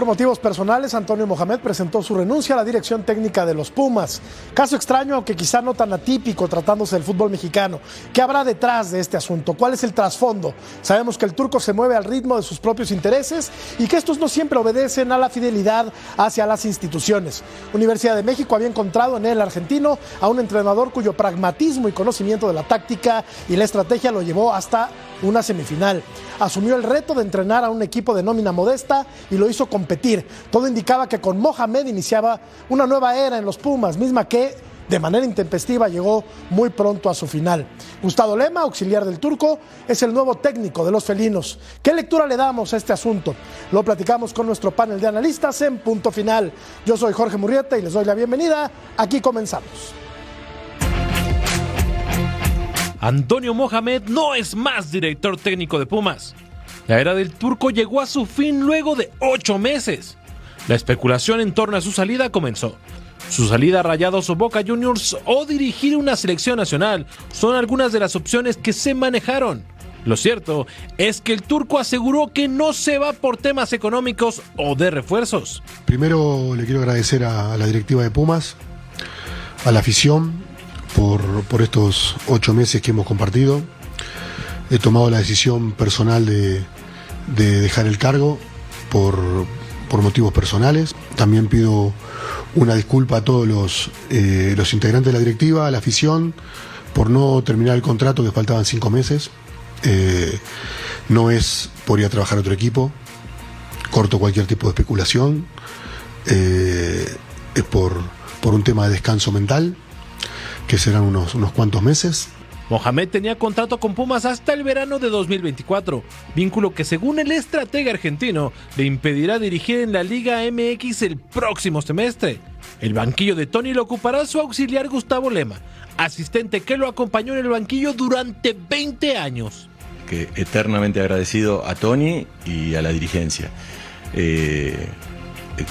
Por motivos personales, Antonio Mohamed presentó su renuncia a la dirección técnica de los Pumas. Caso extraño, aunque quizá no tan atípico tratándose del fútbol mexicano. ¿Qué habrá detrás de este asunto? ¿Cuál es el trasfondo? Sabemos que el turco se mueve al ritmo de sus propios intereses y que estos no siempre obedecen a la fidelidad hacia las instituciones. Universidad de México había encontrado en el argentino a un entrenador cuyo pragmatismo y conocimiento de la táctica y la estrategia lo llevó hasta una semifinal. Asumió el reto de entrenar a un equipo de nómina modesta y lo hizo competir. Todo indicaba que con Mohamed iniciaba una nueva era en los Pumas, misma que de manera intempestiva llegó muy pronto a su final. Gustavo Lema, auxiliar del turco, es el nuevo técnico de los felinos. ¿Qué lectura le damos a este asunto? Lo platicamos con nuestro panel de analistas en punto final. Yo soy Jorge Murrieta y les doy la bienvenida. Aquí comenzamos. Antonio Mohamed no es más director técnico de Pumas. La era del turco llegó a su fin luego de ocho meses. La especulación en torno a su salida comenzó. Su salida a Rayados o Boca Juniors o dirigir una selección nacional son algunas de las opciones que se manejaron. Lo cierto es que el turco aseguró que no se va por temas económicos o de refuerzos. Primero le quiero agradecer a la directiva de Pumas, a la afición, por, estos ocho meses que hemos compartido. He tomado la decisión personal de, dejar el cargo por, motivos personales. También pido una disculpa a todos los, eh, los integrantes de la directiva, a la afición, por no terminar el contrato que faltaban cinco meses. Eh, no es por ir a trabajar otro equipo, corto cualquier tipo de especulación, eh, es por, por un tema de descanso mental que serán unos, unos cuantos meses. Mohamed tenía contrato con Pumas hasta el verano de 2024, vínculo que según el estratega argentino le impedirá dirigir en la Liga MX el próximo semestre. El banquillo de Tony lo ocupará su auxiliar Gustavo Lema, asistente que lo acompañó en el banquillo durante 20 años. Que eternamente agradecido a Tony y a la dirigencia. Eh, eh,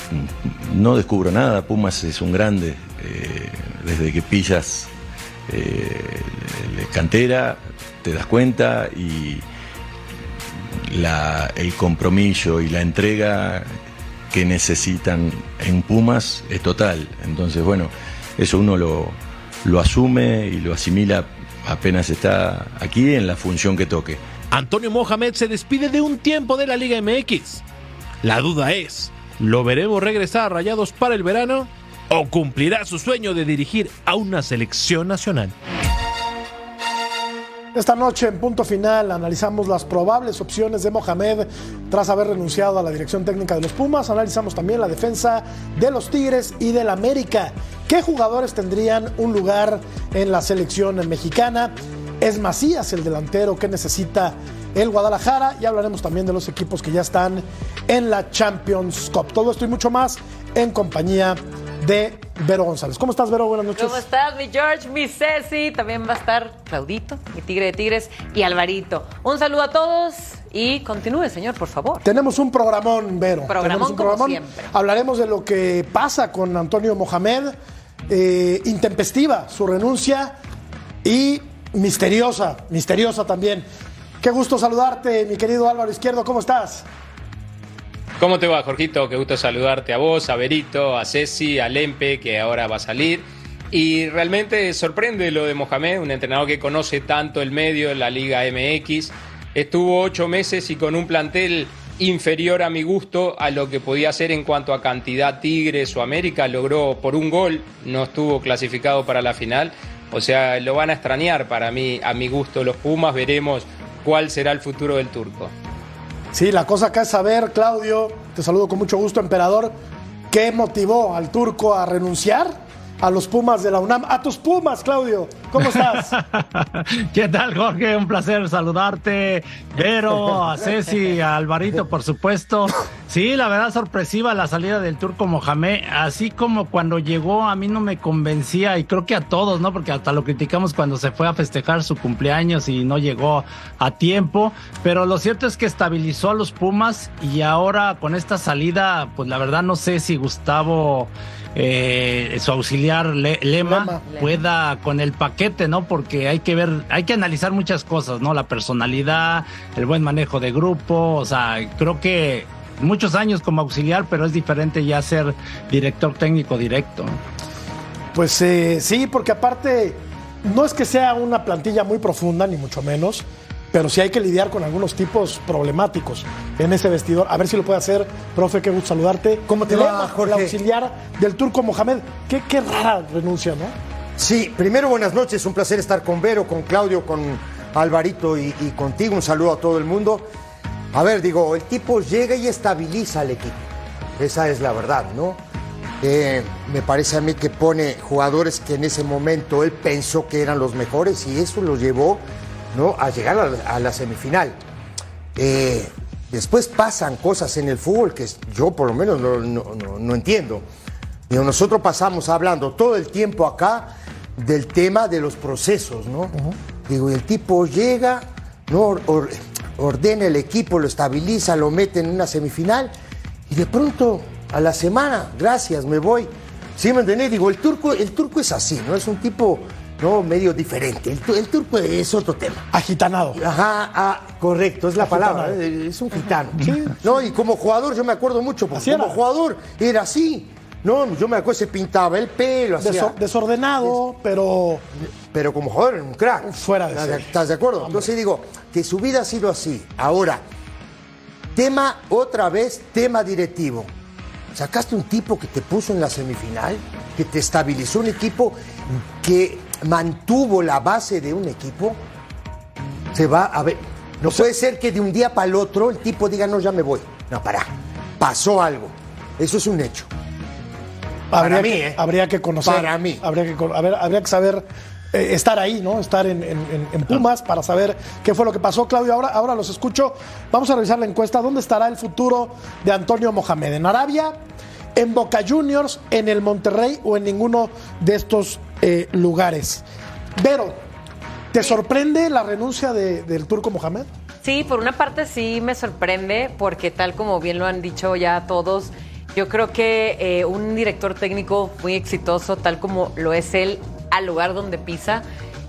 no descubro nada, Pumas es un grande, eh, desde que pillas eh, cantera, te das cuenta y el compromiso y la entrega que necesitan en Pumas es total. Entonces, bueno, eso uno lo, lo asume y lo asimila apenas está aquí en la función que toque. Antonio Mohamed se despide de un tiempo de la Liga MX. La duda es, ¿lo veremos regresar a Rayados para el verano? O cumplirá su sueño de dirigir a una selección nacional. Esta noche, en punto final, analizamos las probables opciones de Mohamed tras haber renunciado a la dirección técnica de los Pumas. Analizamos también la defensa de los Tigres y del América. ¿Qué jugadores tendrían un lugar en la selección mexicana? ¿Es Macías el delantero que necesita el Guadalajara? Y hablaremos también de los equipos que ya están en la Champions Cup. Todo esto y mucho más en compañía de Vero González. ¿Cómo estás, Vero? Buenas noches. ¿Cómo estás, mi George, mi Ceci? También va a estar Claudito, mi tigre de tigres, y Alvarito. Un saludo a todos y continúe, señor, por favor. Tenemos un programón, Vero. Programón, un programón. siempre. Hablaremos de lo que pasa con Antonio Mohamed, eh, intempestiva su renuncia y misteriosa, misteriosa también. Qué gusto saludarte, mi querido Álvaro Izquierdo. ¿Cómo estás? ¿Cómo te va, Jorgito? Qué gusto saludarte a vos, a Berito, a Ceci, a Lempe, que ahora va a salir. Y realmente sorprende lo de Mohamed, un entrenador que conoce tanto el medio, la Liga MX. Estuvo ocho meses y con un plantel inferior a mi gusto a lo que podía hacer en cuanto a cantidad Tigres o América. Logró por un gol, no estuvo clasificado para la final. O sea, lo van a extrañar para mí, a mi gusto, los Pumas. Veremos cuál será el futuro del turco. Sí, la cosa acá es saber, Claudio, te saludo con mucho gusto, emperador, ¿qué motivó al turco a renunciar a los Pumas de la UNAM. A tus Pumas, Claudio. ¿Cómo estás? ¿Qué tal, Jorge? Un placer saludarte. Vero, a Ceci, a Alvarito, por supuesto. Sí, la verdad sorpresiva la salida del turco Mohamed. Así como cuando llegó, a mí no me convencía, y creo que a todos, ¿no? Porque hasta lo criticamos cuando se fue a festejar su cumpleaños y no llegó a tiempo. Pero lo cierto es que estabilizó a los Pumas y ahora con esta salida, pues la verdad no sé si Gustavo eh, su auxiliar Lema, pueda con el paquete, ¿no? Porque hay que ver, hay que analizar muchas cosas, ¿no? La personalidad, el buen manejo de grupo, o sea, creo que muchos años como auxiliar, pero es diferente ya ser director técnico directo. Pues eh, sí, porque aparte no es que sea una plantilla muy profunda, ni mucho menos, pero sí hay que lidiar con algunos tipos problemáticos en ese vestidor. A ver si lo puede hacer, profe, qué gusto saludarte. ¿Cómo te va, Jorge? El auxiliar del turco Mohamed. Qué, qué rara renuncia, ¿no? Sí, primero buenas noches, un placer estar con Vero, con Claudio, con Alvarito y, y contigo. Un saludo a todo el mundo. A ver, digo, el tipo llega y estabiliza al equipo. Esa es la verdad, ¿no? Eh, me parece a mí que pone jugadores que en ese momento él pensó que eran los mejores y eso lo llevó ¿no? a llegar a la, a la semifinal. Eh, después pasan cosas en el fútbol que yo por lo menos no, no- no- no entiendo. Digo, nosotros pasamos hablando todo el tiempo acá del tema de los procesos, ¿no? Digo, el tipo llega, ¿no? Or- or- ordena el equipo, lo estabiliza, lo mete en una semifinal y de pronto a la semana, gracias, me voy. ¿Sí me entendés? Digo, el turco, el turco es así, ¿no? Es un tipo, ¿no? Medio diferente. El, tu- el turco es otro tema. Agitanado. Ajá, ah, correcto, es la palabra. eh, Es un gitano. No, y como jugador yo me acuerdo mucho, porque como jugador era así. No, yo me acuerdo se pintaba el pelo, hacía- Deso- desordenado, pero pero como jugador era un crack. Fuera de ¿Estás serie. ¿Estás de acuerdo? Entonces digo, que su vida ha sido así. Ahora, tema, otra vez, tema directivo. Sacaste un tipo que te puso en la semifinal, que te estabilizó un equipo, que mantuvo la base de un equipo. Se va a ver. No puede ser que de un día para el otro el tipo diga, no, ya me voy. No, para. Pasó algo. Eso es un hecho. habría, Para mí, que, ¿eh? habría que conocer. Para mí. Habría que, con- a ver, habría que saber eh, estar ahí, ¿no? Estar en, en- en- en Pumas para saber qué fue lo que pasó. Claudio, ahora, ahora los escucho. Vamos a revisar la encuesta. ¿Dónde estará el futuro de Antonio Mohamed? ¿En Arabia? ¿En Boca Juniors? ¿En el Monterrey? ¿O en ninguno de estos eh, lugares? Vero, ¿te sorprende la renuncia de- del turco Mohamed? Sí, por una parte sí me sorprende, porque tal como bien lo han dicho ya todos, yo creo que eh, un director técnico muy exitoso, tal como lo es él, al lugar donde pisa,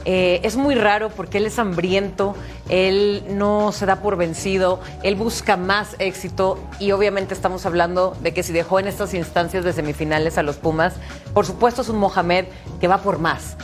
eh, es muy raro porque él es hambriento, él no se da por vencido, él busca más éxito y obviamente estamos hablando de que si dejó en estas instancias de semifinales a los Pumas, por supuesto es un Mohamed que va por más.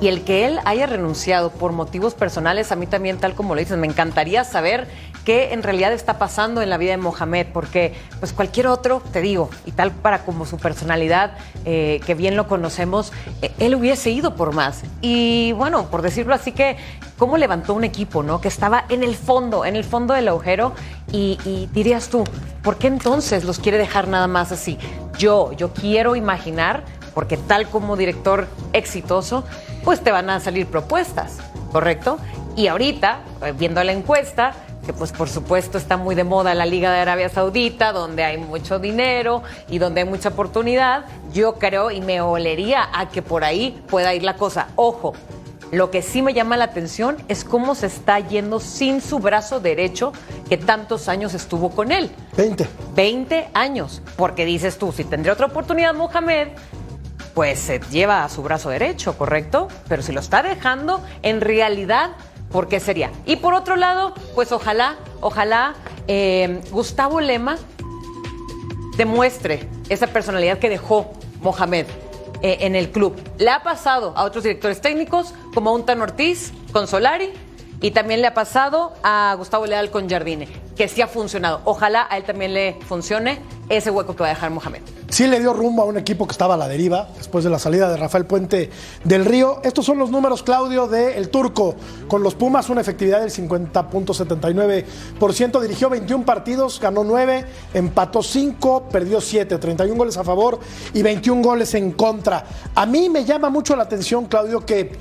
Y el que él haya renunciado por motivos personales, a mí también, tal como lo dices, me encantaría saber qué en realidad está pasando en la vida de Mohamed, porque pues cualquier otro, te digo, y tal para como su personalidad, eh, que bien lo conocemos, eh, él hubiese ido por más. Y bueno, por decirlo así que, ¿cómo levantó un equipo, no? Que estaba en el fondo, en el fondo del agujero, y, y dirías tú, ¿por qué entonces los quiere dejar nada más así? Yo, yo quiero imaginar porque tal como director exitoso, pues te van a salir propuestas, ¿correcto? Y ahorita, eh, viendo la encuesta, que pues por supuesto está muy de moda la Liga de Arabia Saudita, donde hay mucho dinero y donde hay mucha oportunidad, yo creo y me olería a que por ahí pueda ir la cosa. Ojo, lo que sí me llama la atención es cómo se está yendo sin su brazo derecho que tantos años estuvo con él. 20. 20 años. Porque dices tú, si tendría otra oportunidad Mohamed, pues se lleva a su brazo derecho, ¿correcto? Pero si lo está dejando, en realidad, ¿por qué sería? Y por otro lado, pues ojalá, ojalá eh, Gustavo Lema demuestre esa personalidad que dejó Mohamed eh, en el club. Le ha pasado a otros directores técnicos, como a un Tan Ortiz con Solari, y también le ha pasado a Gustavo Leal con Jardine, que sí ha funcionado. Ojalá a él también le funcione ese hueco que va a dejar Mohamed. Sí le dio rumbo a un equipo que estaba a la deriva después de la salida de Rafael Puente del Río. Estos son los números, Claudio, de El Turco. Con los Pumas, una efectividad del 50.79%. Dirigió 21 partidos, ganó 9, empató 5, perdió 7, 31 goles a favor y 21 goles en contra. A mí me llama mucho la atención, Claudio, que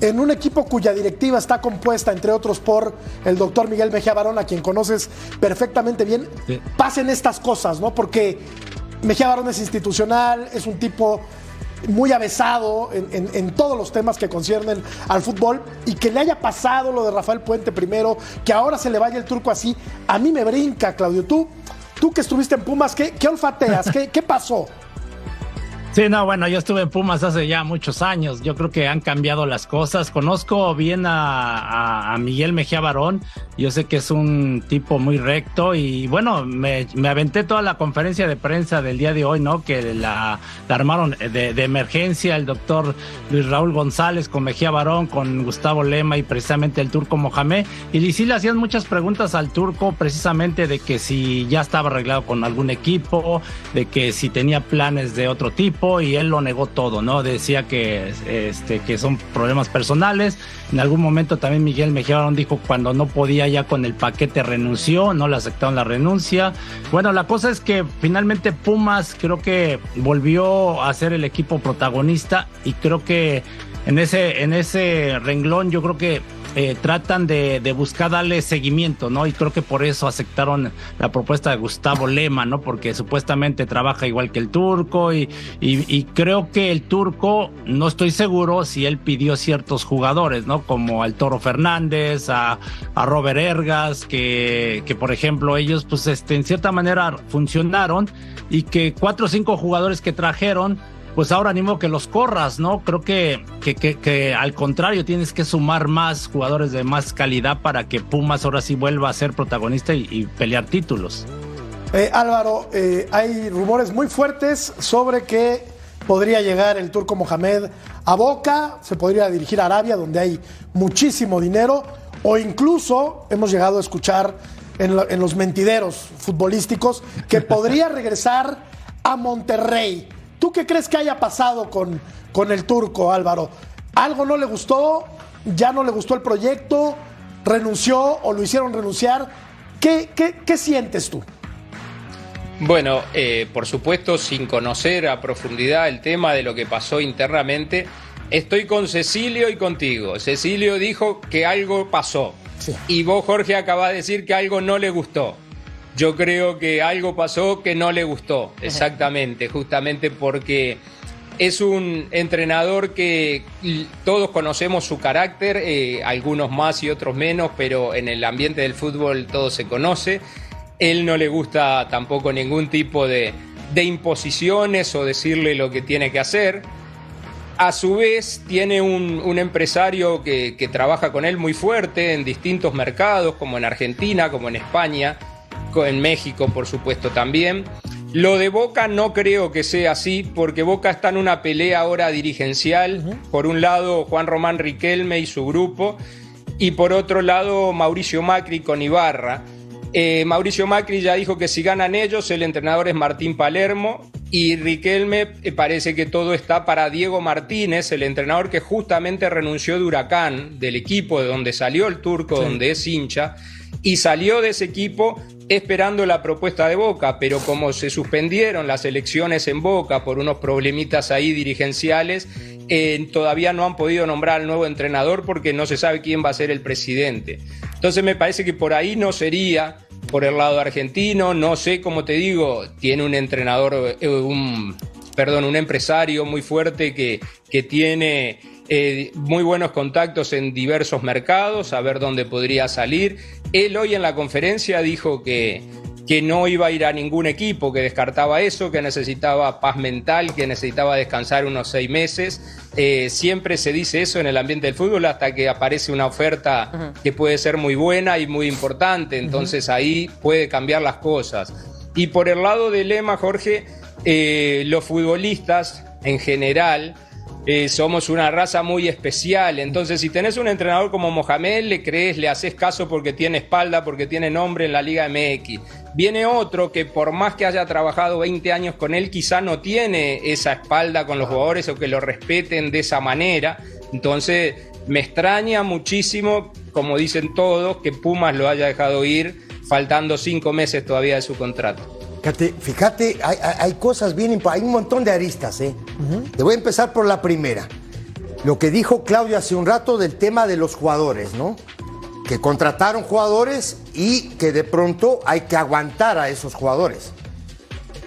en un equipo cuya directiva está compuesta, entre otros, por el doctor Miguel Mejía Barón, a quien conoces perfectamente bien, Sí. pasen estas cosas, ¿no? Porque Mejía Barón es institucional, es un tipo muy avesado en, en- en todos los temas que conciernen al fútbol y que le haya pasado lo de Rafael Puente primero, que ahora se le vaya el turco así, a mí me brinca, Claudio. Tú, tú que estuviste en Pumas, ¿qué, qué olfateas? ¿Qué, qué pasó? Sí, no, bueno, yo estuve en Pumas hace ya muchos años. Yo creo que han cambiado las cosas. Conozco bien a, Miguel Mejía Barón. Yo sé que es un tipo muy recto y bueno, me, aventé toda la conferencia de prensa del día de hoy, ¿no? Que la, armaron de, emergencia el doctor Luis Raúl González con Mejía Barón, con Gustavo Lema y precisamente el turco Mohamed. Y sí le hacían muchas preguntas al turco precisamente de que si ya estaba arreglado con algún equipo, de que si tenía planes de otro tipo y él lo negó todo, ¿no? Decía que, este, que son problemas personales. En algún momento también Miguel Mejía dijo cuando no podía ya con el paquete renunció, no le aceptaron la renuncia. Bueno, la cosa es que finalmente Pumas creo que volvió a ser el equipo protagonista y creo que en ese, en ese renglón yo creo que eh, tratan de, buscar darle seguimiento, ¿no? Y creo que por eso aceptaron la propuesta de Gustavo Lema, ¿no? Porque supuestamente trabaja igual que el turco y, y, creo que el turco, no estoy seguro si él pidió ciertos jugadores, ¿no? Como al Toro Fernández, a, a Robert Ergas, que, que por ejemplo ellos pues este, en cierta manera funcionaron y que cuatro o cinco jugadores que trajeron pues ahora animo que los corras, ¿no? Creo que, que, que, al contrario tienes que sumar más jugadores de más calidad para que Pumas ahora sí vuelva a ser protagonista y, pelear títulos. Eh, Álvaro, eh, hay rumores muy fuertes sobre que podría llegar el turco Mohamed a Boca, se podría dirigir a Arabia, donde hay muchísimo dinero, o incluso hemos llegado a escuchar en, en los mentideros futbolísticos que podría regresar a Monterrey. ¿Tú qué crees que haya pasado con, con el turco, Álvaro? ¿Algo no le gustó? ¿Ya no le gustó el proyecto? ¿Renunció o lo hicieron renunciar? ¿Qué, qué, sientes tú? Bueno, eh, por supuesto, sin conocer a profundidad el tema de lo que pasó internamente, estoy con Cecilio y contigo. Cecilio dijo que algo pasó. Y vos, Jorge, acabas de decir que algo no le gustó. Yo creo que algo pasó que no le gustó, exactamente, justamente porque es un entrenador que todos conocemos su carácter, eh, algunos más y otros menos, pero en el ambiente del fútbol todo se conoce. Él no le gusta tampoco ningún tipo de, imposiciones o decirle lo que tiene que hacer. A su vez, tiene un, empresario que, que, trabaja con él muy fuerte en distintos mercados, como en Argentina, como en España, en México por supuesto también. Lo de Boca no creo que sea así, porque Boca está en una pelea ahora dirigencial. Por un lado, Juan Román Riquelme y su grupo, y por otro lado, Mauricio Macri con Ibarra. Eh, Mauricio Macri ya dijo que si ganan ellos, el entrenador es Martín Palermo, y Riquelme eh, parece que todo está para Diego Martínez, el entrenador que justamente renunció de Huracán, del equipo de donde salió el turco, donde es hincha, y salió de ese equipo esperando la propuesta de Boca, pero como se suspendieron las elecciones en Boca por unos problemitas ahí dirigenciales, eh, todavía no han podido nombrar al nuevo entrenador porque no se sabe quién va a ser el presidente. Entonces me parece que por ahí no sería por el lado argentino, no sé, cómo te digo, tiene un entrenador, eh, un, perdón, un empresario muy fuerte que, que tiene eh, muy buenos contactos en diversos mercados, a ver dónde podría salir. Él hoy en la conferencia dijo que, que no iba a ir a ningún equipo, que descartaba eso, que necesitaba paz mental, que necesitaba descansar unos seis meses. Eh, siempre se dice eso en el ambiente del fútbol hasta que aparece una oferta que puede ser muy buena y muy importante, entonces ahí puede cambiar las cosas. Y por el lado del lema, Jorge, eh, los futbolistas en general, eh, somos una raza muy especial. Entonces, si tenés un entrenador como Mohamed, le crees, le haces caso porque tiene espalda, porque tiene nombre en la Liga MX. Viene otro que por más que haya trabajado 20 años con él, quizá no tiene esa espalda con los jugadores o que lo respeten de esa manera. Entonces, me extraña muchísimo, como dicen todos, que Pumas lo haya dejado ir faltando cinco meses todavía de su contrato. Fíjate, hay, cosas bien hay un montón de aristas, ¿eh? Te voy a empezar por la primera. Lo que dijo Claudio hace un rato del tema de los jugadores, ¿no? Que contrataron jugadores y que de pronto hay que aguantar a esos jugadores.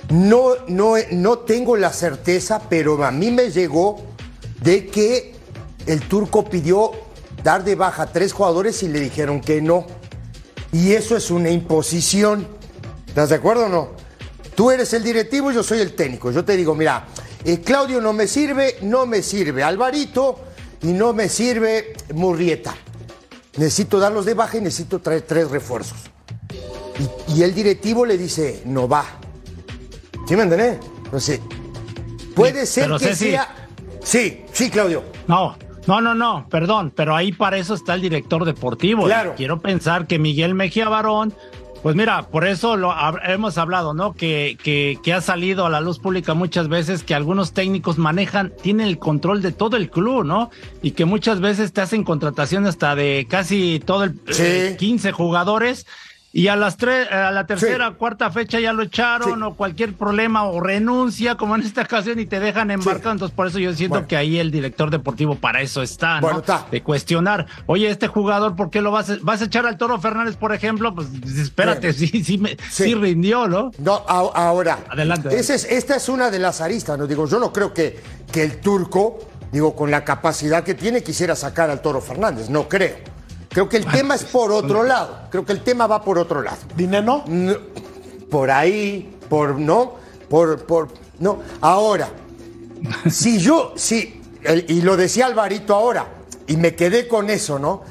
No, no, no tengo la certeza, pero a mí me llegó de que el turco pidió dar de baja a tres jugadores y le dijeron que no. Y eso es una imposición. ¿Estás de acuerdo o no? Tú eres el directivo y yo soy el técnico. Yo te digo, mira, eh, Claudio no me sirve, no me sirve Alvarito y no me sirve Murrieta. Necesito darlos de baja y necesito traer tres refuerzos. Y, y el directivo le dice, no va. ¿Sí me entendés? Entonces, puede ser que sea... Sí, sí, Claudio. No, no, no, no, perdón, pero ahí para eso está el director deportivo. Claro. Quiero pensar que Miguel Mejía Barón, pues mira, por eso lo hemos hablado, ¿no? Que, que, que ha salido a la luz pública muchas veces que algunos técnicos manejan, tienen el control de todo el club, ¿no? Y que muchas veces te hacen contratación hasta de casi todo el Sí. eh, 15 jugadores. Y a las tres, a la tercera, Sí. cuarta fecha ya lo echaron Sí. o cualquier problema o renuncia, como en esta ocasión, y te dejan embarcado. Entonces, por eso yo siento Bueno. que ahí el director deportivo para eso está, ¿no? Bueno, está. De cuestionar, oye, este jugador, ¿por qué lo vas a, vas a echar al Toro Fernández, por ejemplo? Pues espérate, sí, sí, me- Sí. sí rindió, ¿no? No, a- ahora. Adelante. ese es- esta es una de las aristas, ¿no? Digo, yo no creo que, que el turco, digo, con la capacidad que tiene, quisiera sacar al Toro Fernández. No creo. Creo que el tema es por otro lado. Creo que el tema va por otro lado. Dineno. No, por ahí, por no, por, por, no. Ahora, si yo, si, el- y lo decía Alvarito ahora, y me quedé con eso, ¿no?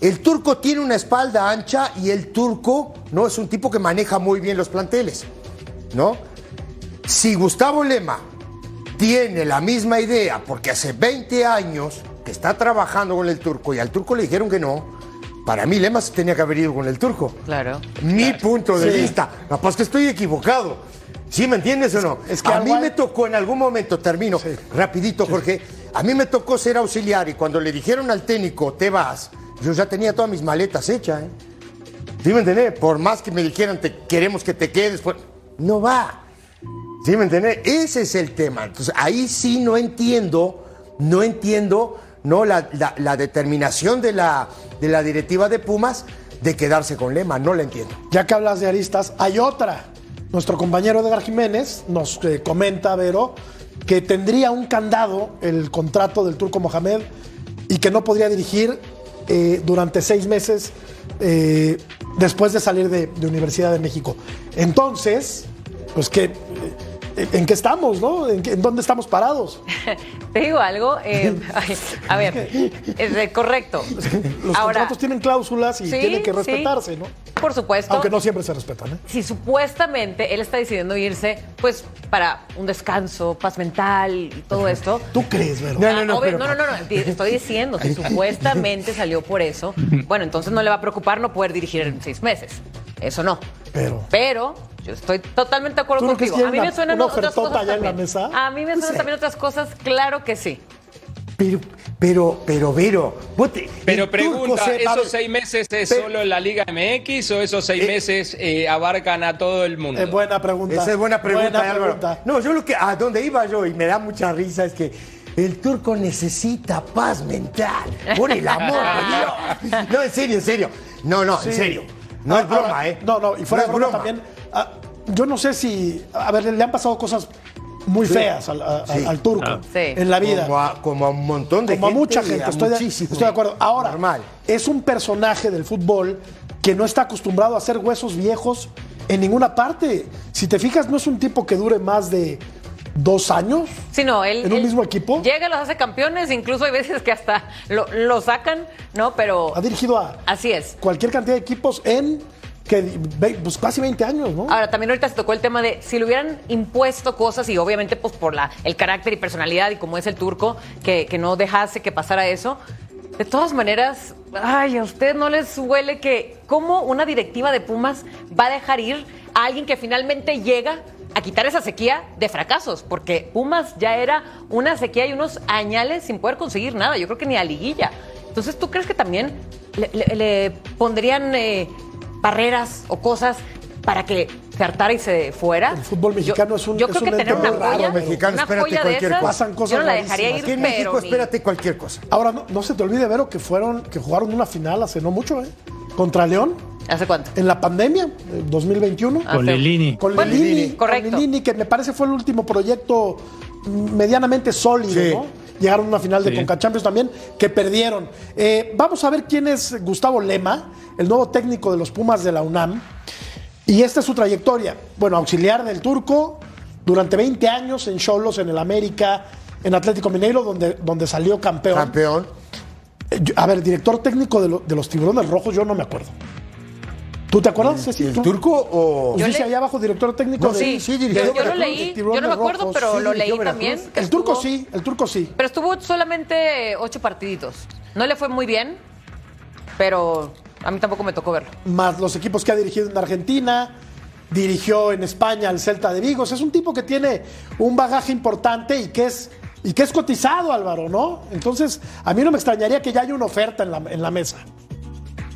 El turco tiene una espalda ancha y el turco, ¿no? Es un tipo que maneja muy bien los planteles, ¿no? Si Gustavo Lema tiene la misma idea, porque hace 20 años que está trabajando con el turco y al turco le dijeron que no, para mí Lema se tenía que haber ido con el turco. Claro. Mi punto de Sí. vista. Capaz que estoy equivocado. ¿Sí me entiendes o no? es que a mí hay- me tocó en algún momento, termino rapidito, Jorge. A mí me tocó ser auxiliar y cuando le dijeron al técnico, te vas, yo ya tenía todas mis maletas hechas. ¿eh? ¿Sí me entendés? Por más que me dijeran, te queremos que te quedes, pues, no va. ¿Sí me entendés? Ese es el tema. Entonces, ahí sí no entiendo, no entiendo, no la, la- determinación de la, de la directiva de Pumas de quedarse con Lema, no la entiendo. Ya que hablas de aristas, hay otra. Nuestro compañero Edgar Jiménez nos eh, comenta, Vero, que tendría un candado el contrato del turco Mohamed y que no podría dirigir eh, durante seis meses eh, después de salir de, de Universidad de México. Entonces, pues que... ¿En qué estamos, no? ¿En, qué- en dónde estamos parados? Te digo algo. eh, a ver, es de- correcto. Los Ahora, contratos tienen cláusulas y sí, tienen que sí, respetarse, ¿no? Por supuesto. Aunque no siempre se respetan, ¿eh? si supuestamente él está decidiendo irse, pues para un descanso, paz mental y todo esto. ¿Tú crees, Vero? No, no, no, Obvio- pero- no, no, no, no, di- estoy diciendo, si supuestamente salió por eso, bueno, entonces no le va a preocupar no poder dirigir en seis meses. Eso no. Pero- Pero yo estoy totalmente de acuerdo ¿Tú no crees contigo. A mí me suenan otras cosas allá en la también. mesa? A mí me suenan también otras cosas, claro que sí. Pero, pero, pero, Vero, vos te- Pero pregunta, se- ¿esos ver, seis meses es Pero- solo en la Liga MX o esos seis Eh, meses eh, abarcan a todo el mundo? Es buena pregunta. Esa es buena pregunta, Buena Álvaro. pregunta. No, yo lo que a donde iba yo y me da mucha risa es que el turco necesita paz mental. Por el amor de Dios. No, en serio, en serio. No, no, Sí. en serio. No Ah, es broma, ahora, ¿eh? No, no, y fuera No de broma, también. ah, yo no sé si. A ver, le han pasado cosas muy feas al, a- Sí. al turco Ah. Sí. en la vida. Como a, como a un montón de Como a gente. mucha y gente, a estoy de, estoy de acuerdo. Ahora, Normal. es un personaje del fútbol que no está acostumbrado a hacer huesos viejos en ninguna parte. Si te fijas, no es un tipo que dure más de dos años. Sí, no, él. ¿En un él mismo equipo? Llega los hace campeones, incluso hay veces que hasta lo, lo sacan, ¿no? Pero. Ha dirigido a Así es. cualquier cantidad de equipos en que, pues, casi 20 años, ¿no? Ahora, también ahorita se tocó el tema de si le hubieran impuesto cosas y obviamente pues por la, el carácter y personalidad y como es el turco, que, no dejase que pasara eso. De todas maneras, ay, a usted no les huele que cómo una directiva de Pumas va a dejar ir a alguien que finalmente llega a quitar esa sequía de fracasos, porque Pumas ya era una sequía y unos añales sin poder conseguir nada, yo creo que ni a liguilla. Entonces, ¿tú crees que también le pondrían eh, barreras o cosas para que se hartara y se fuera? El fútbol mexicano es un- Yo es creo un que tener una muy raro, joya, mexicano, una espérate joya de cualquier esas, cosa. Pasan cosas yo no la dejaría ir, Aquí en México, ni- espérate cualquier cosa. Ahora, no, no se te olvide, Vero, que fueron, que jugaron una final hace no mucho, ¿eh? Contra León, ¿Hace cuánto? en la pandemia, eh, 2021. Ah, Con sí. Lilini. Con Lilini, correcto. con Lilini, que me parece fue el último proyecto medianamente sólido, Sí. ¿no? Llegaron a una final de Sí. Conca Champions también, que perdieron. Eh, vamos a ver quién es Gustavo Lema, el nuevo técnico de los Pumas de la UNAM. Y esta es su trayectoria. Bueno, auxiliar del turco, durante 20 años en Cholos, en el América, en Atlético Mineiro, donde, donde salió campeón. Campeón. Eh, A ver, director técnico de, lo- de los tiburones rojos, yo no me acuerdo. ¿Tú te acuerdas? ¿El ¿Tú? turco o.? Pues Yo dice le- ahí abajo, director técnico No, de. sí, sí, dirigió Yo, yo lo leí, yo no me acuerdo, Rojos, pero sí, lo leí también. que El turco estuvo- sí, el turco sí. Pero estuvo solamente ocho partiditos. No le fue muy bien, pero a mí tampoco me tocó verlo. Más los equipos que ha dirigido en Argentina, dirigió en España al Celta de Vigo. O sea, es un tipo que tiene un bagaje importante y que es. Y que es cotizado, Álvaro, ¿no? Entonces, a mí no me extrañaría que ya haya una oferta en la, en la mesa.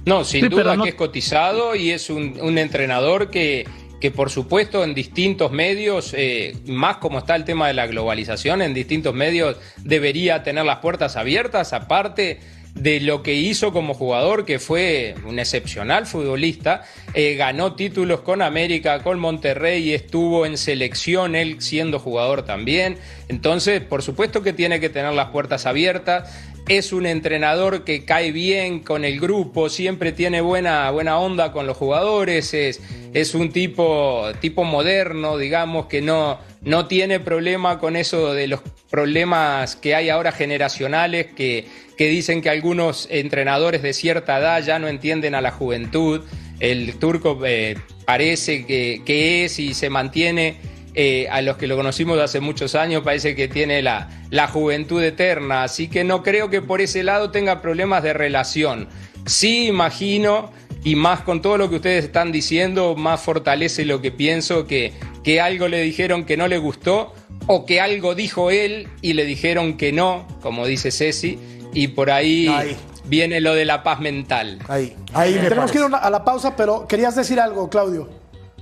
No, sin Sí, duda no- que es cotizado y es un, un entrenador que, que, por supuesto, en distintos medios, eh, más como está el tema de la globalización, en distintos medios debería tener las puertas abiertas, aparte de lo que hizo como jugador, que fue un excepcional futbolista, eh, ganó títulos con América, con Monterrey, estuvo en selección él siendo jugador también, entonces por supuesto que tiene que tener las puertas abiertas, es un entrenador que cae bien con el grupo, siempre tiene buena, buena onda con los jugadores, es, es un tipo, tipo moderno, digamos, que no, no tiene problema con eso de los problemas que hay ahora generacionales, que, que dicen que algunos entrenadores de cierta edad ya no entienden a la juventud. El turco eh, parece que, que es y se mantiene eh, a los que lo conocimos hace muchos años parece que tiene la, la juventud eterna, así que no creo que por ese lado tenga problemas de relación. Sí imagino, y más con todo lo que ustedes están diciendo, más fortalece lo que pienso, que, que algo le dijeron que no le gustó, o que algo dijo él y le dijeron que no, como dice Ceci, y por ahí, Ahí. viene lo de la paz mental. Ahí, ahí me Tenemos que ir a la pausa, pero querías decir algo, Claudio.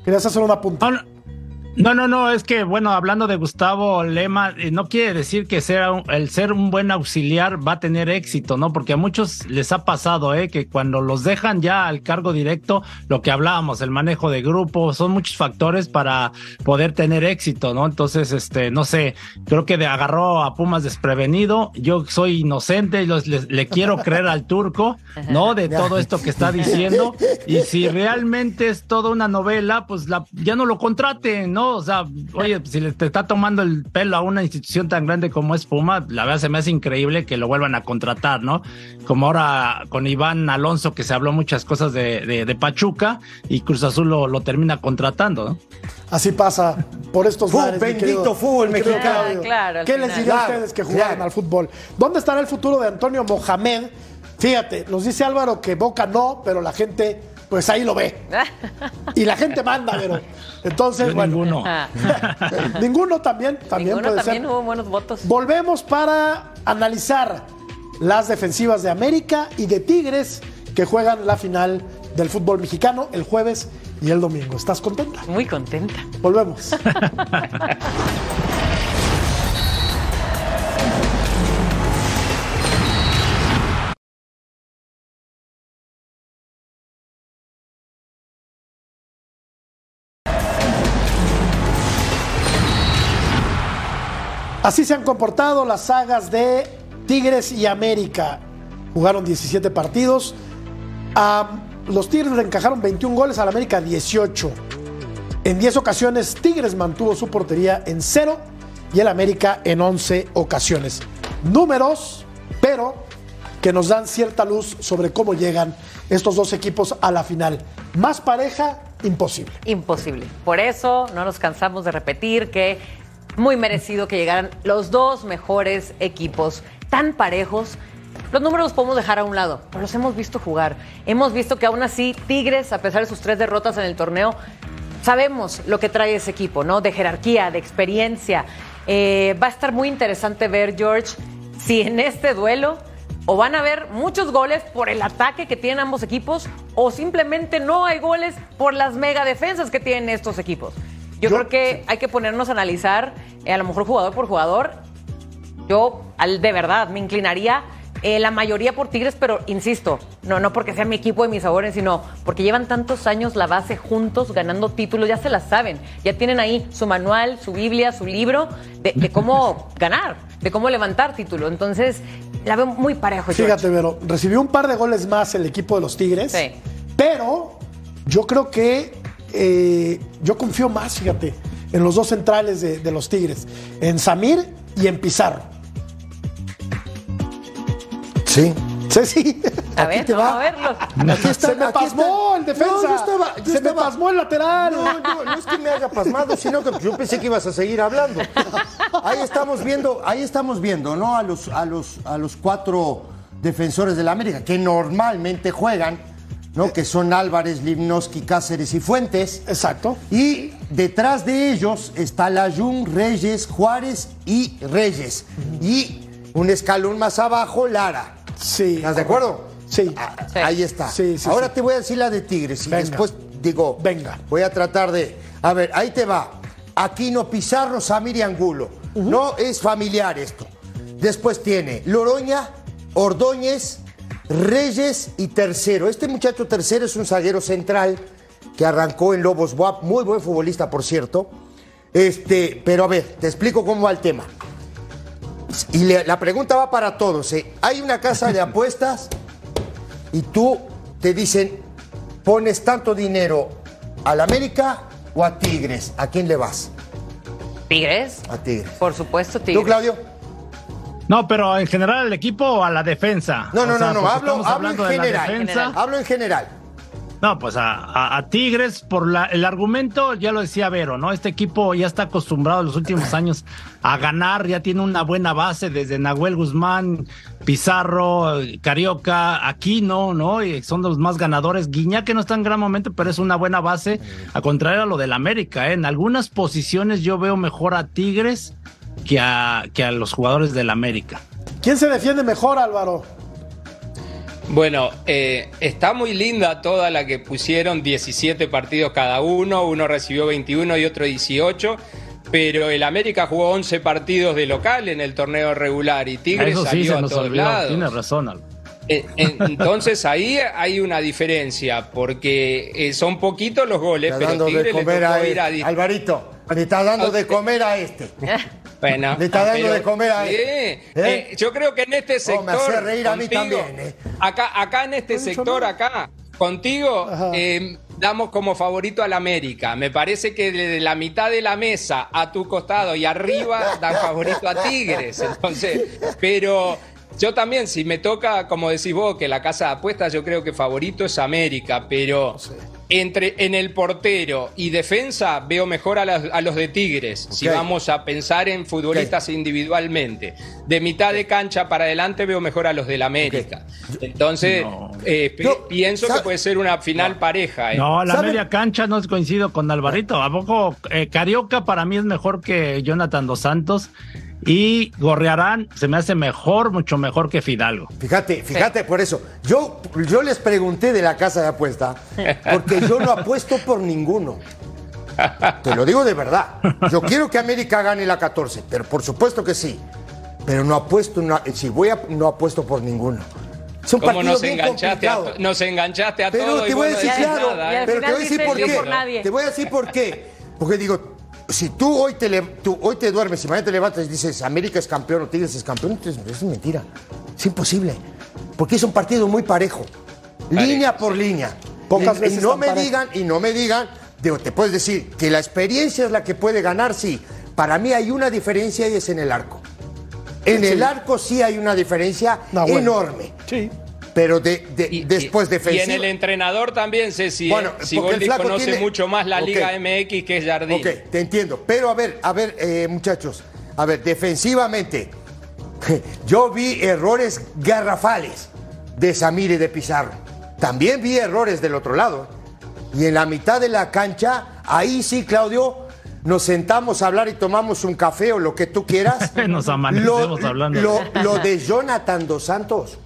Querías hacer una punta. No, No, no, no, es que, bueno, hablando de Gustavo Lema, eh, no quiere decir que sea un- el ser un buen auxiliar va a tener éxito, ¿no? Porque a muchos les ha pasado, ¿eh? Que cuando los dejan ya al cargo directo, lo que hablábamos, el manejo de grupo, son muchos factores para poder tener éxito, ¿no? Entonces, este, no sé, creo que de- agarró a Pumas desprevenido. Yo soy inocente y los- le, le quiero creer al turco, ¿no? De todo esto que está diciendo. Y si realmente es toda una novela, pues la, ya no lo contraten, ¿no? O sea, oye, si le te está tomando el pelo a una institución tan grande como es Puma, la verdad se me hace increíble que lo vuelvan a contratar, ¿no? Como ahora con Iván Alonso, que se habló muchas cosas de, de- de Pachuca y Cruz Azul lo, lo termina contratando, ¿no? Así pasa por estos Fútbol, lares, bendito querido- fútbol mexicano. Claro, ¿Qué les diría a ustedes que jugaron claro. al fútbol? ¿Dónde estará el futuro de Antonio Mohamed? Fíjate, nos dice Álvaro que Boca no, pero la gente, pues ahí lo ve. Y la gente manda, pero. Entonces, Yo bueno. ninguno. ninguno también, también Ninguno puede también ser. hubo buenos votos. Volvemos para analizar las defensivas de América y de Tigres que juegan la final del fútbol mexicano el jueves y el domingo. ¿Estás contenta? Muy contenta. Volvemos. Así se han comportado las sagas de Tigres y América. Jugaron 17 partidos. A los Tigres le encajaron 21 goles, al América 18. En 10 ocasiones, Tigres mantuvo su portería en 0 y el América en 11 ocasiones. Números, pero que nos dan cierta luz sobre cómo llegan estos dos equipos a la final. Más pareja, imposible. Imposible. Por eso no nos cansamos de repetir que muy merecido que llegaran los dos mejores equipos tan parejos. Los números los podemos dejar a un lado, pero los hemos visto jugar. Hemos visto que aún así Tigres, a pesar de sus tres derrotas en el torneo, sabemos lo que trae ese equipo, ¿no? De jerarquía, de experiencia. Eh, va a estar muy interesante ver, George, si en este duelo o van a haber muchos goles por el ataque que tienen ambos equipos o simplemente no hay goles por las mega defensas que tienen estos equipos. Yo, Yo- creo que hay que ponernos a analizar, eh, a lo mejor jugador por jugador. Yo, al, de verdad, me inclinaría eh, la mayoría por Tigres, pero insisto, no, no porque sea mi equipo de mis sabores, sino porque llevan tantos años la base juntos, ganando títulos, ya se la saben, ya tienen ahí su manual, su Biblia, su libro de, de cómo ganar, de cómo levantar título. Entonces, la veo muy parejo. Fíjate, pero recibió un par de goles más el equipo de los Tigres. Sí. Pero yo creo que eh, yo confío más, fíjate, en los dos centrales de, de los Tigres, en Samir y en Pizarro. Sí. Sí, sí. A ver, te va. a verlo. Aquí está, Se me aquí pasmó está. el defensa. No, yo estaba, yo Se me pasmó el lateral. No, no, no es que me haya pasmado, sino que yo pensé que ibas a seguir hablando. Ahí estamos viendo, ahí estamos viendo, ¿no? A los, a los, a los cuatro defensores de la América que normalmente juegan, ¿no? Que son Álvarez, Limnoski, Cáceres y Fuentes. Exacto. Y detrás de ellos está Layun, Reyes, Juárez y Reyes. Y un escalón más abajo, Lara. Sí. ¿Estás de acuerdo? Sí. Ah. Ahí está. Sí, sí, Ahora sí. te voy a decir la de Tigres y Venga. después digo, Venga. voy a tratar de. A ver, ahí te va. Aquino Pizarro, Samir y Angulo. No es familiar esto. Después tiene Loroña, Ordóñez, Reyes y Tercero. Este muchacho Tercero es un zaguero central que arrancó en Lobos Buap, muy buen futbolista, por cierto. Este, pero a ver, te explico cómo va el tema. Y le- la pregunta va para todos. ¿eh? Hay una casa de apuestas y tú te dicen, pones tanto dinero al América o a Tigres. ¿A quién le vas? Tigres. A Tigres. Por supuesto, ¿Tú, Tigres. Claudio? No, pero en general el equipo o a la defensa. No, no, O sea, no, no. porque Hablo, hablo en hablando de la general. Hablo en general. No, pues a, a- a Tigres, por la- el argumento, ya lo decía Vero, ¿no? Este equipo ya está acostumbrado en los últimos años a ganar, ya tiene una buena base desde Nahuel Guzmán, Pizarro, Carioca, Aquino, ¿no? Y son los más ganadores. Guiñá que no está en gran momento, pero es una buena base, a contrario a lo del América, ¿eh? En algunas posiciones yo veo mejor a Tigres que a, que a los jugadores del América. ¿Quién se defiende mejor, Álvaro? Bueno, eh, está muy linda toda la que pusieron 17 partidos cada uno, uno recibió 21 y otro 18, pero el América jugó 11 partidos de local en el torneo regular y Tigres Eso sí salió se a nos todos olvidó. lados. Tienes razón. Eh, en- Entonces ahí hay una diferencia, porque eh, son poquitos los goles, Está pero dando de Tigres le comer tocó a, ir a... este. Alvarito, le está dando de comer a este. Bueno, Le está dando pero- de comer a Sí, él. eh, ¿Eh? yo creo que en este Oh, me sector. hace reír a mí contigo, también, ¿eh? Acá, acá en este sector, acá, contigo, eh, damos como favorito al América. Me parece que de la mitad de la mesa a tu costado y arriba dan favorito a Tigres. Entonces, pero. Yo también, si me toca, como decís vos, que la casa de apuestas, yo creo que favorito es América, pero entre en el portero y defensa veo mejor a, las- a los de Tigres. Si vamos a pensar en futbolistas individualmente. De mitad de cancha para adelante veo mejor a los del América. Entonces, No. eh, pi- Yo- pienso que puede ser una final pareja. ¿eh? No, la ¿Sabe? media cancha no coincido con Alvarito. ¿A poco eh, Carioca para mí es mejor que Jonathan Dos Santos? Y Gorrearán se me hace mejor, mucho mejor que Fidalgo. Fíjate, fíjate por eso. Yo, yo les pregunté de la casa de apuesta, porque yo no apuesto por ninguno. Te lo digo de verdad. Yo quiero que América gane la 14, pero por supuesto que sí. Pero no apuesto, no- si voy a, no apuesto por ninguno. Es un ¿Cómo partido nos bien enganchaste, a, complicado. nos enganchaste a Pero todos? te voy a decir claro, ¿eh? pero te voy a decir por qué. por nadie. Te voy a decir por qué. Porque digo, si tú hoy te, le- tú hoy te duermes y mañana te levantas y dices América es campeón o Tigres es campeón, entonces es mentira. Es imposible. Porque es un partido muy parejo. línea por línea. Pocas y, y veces no tan me parejo. digan, y no me digan, digo, te puedes decir que la experiencia es la que puede ganar, sí. Para mí hay una diferencia y es en el arco. En el arco sí hay una diferencia No, bueno. enorme. Sí. Pero de, de- Y- después y- defensiva. Y en el entrenador también, Ceci. ¿eh? Bueno, si porque el Goldis flaco conoce tiene- mucho más la Ok. Liga MX que es Jardín. Ok, te entiendo. Pero a ver, a ver, eh, muchachos. A ver, defensivamente, yo vi errores garrafales de Samir y de Pizarro. También vi errores del otro lado. Y en la mitad de la cancha, ahí sí, Claudio, nos sentamos a hablar y tomamos un café o lo que tú quieras. Nos amanecemos hablando. Lo, lo de Jonathan Dos Santos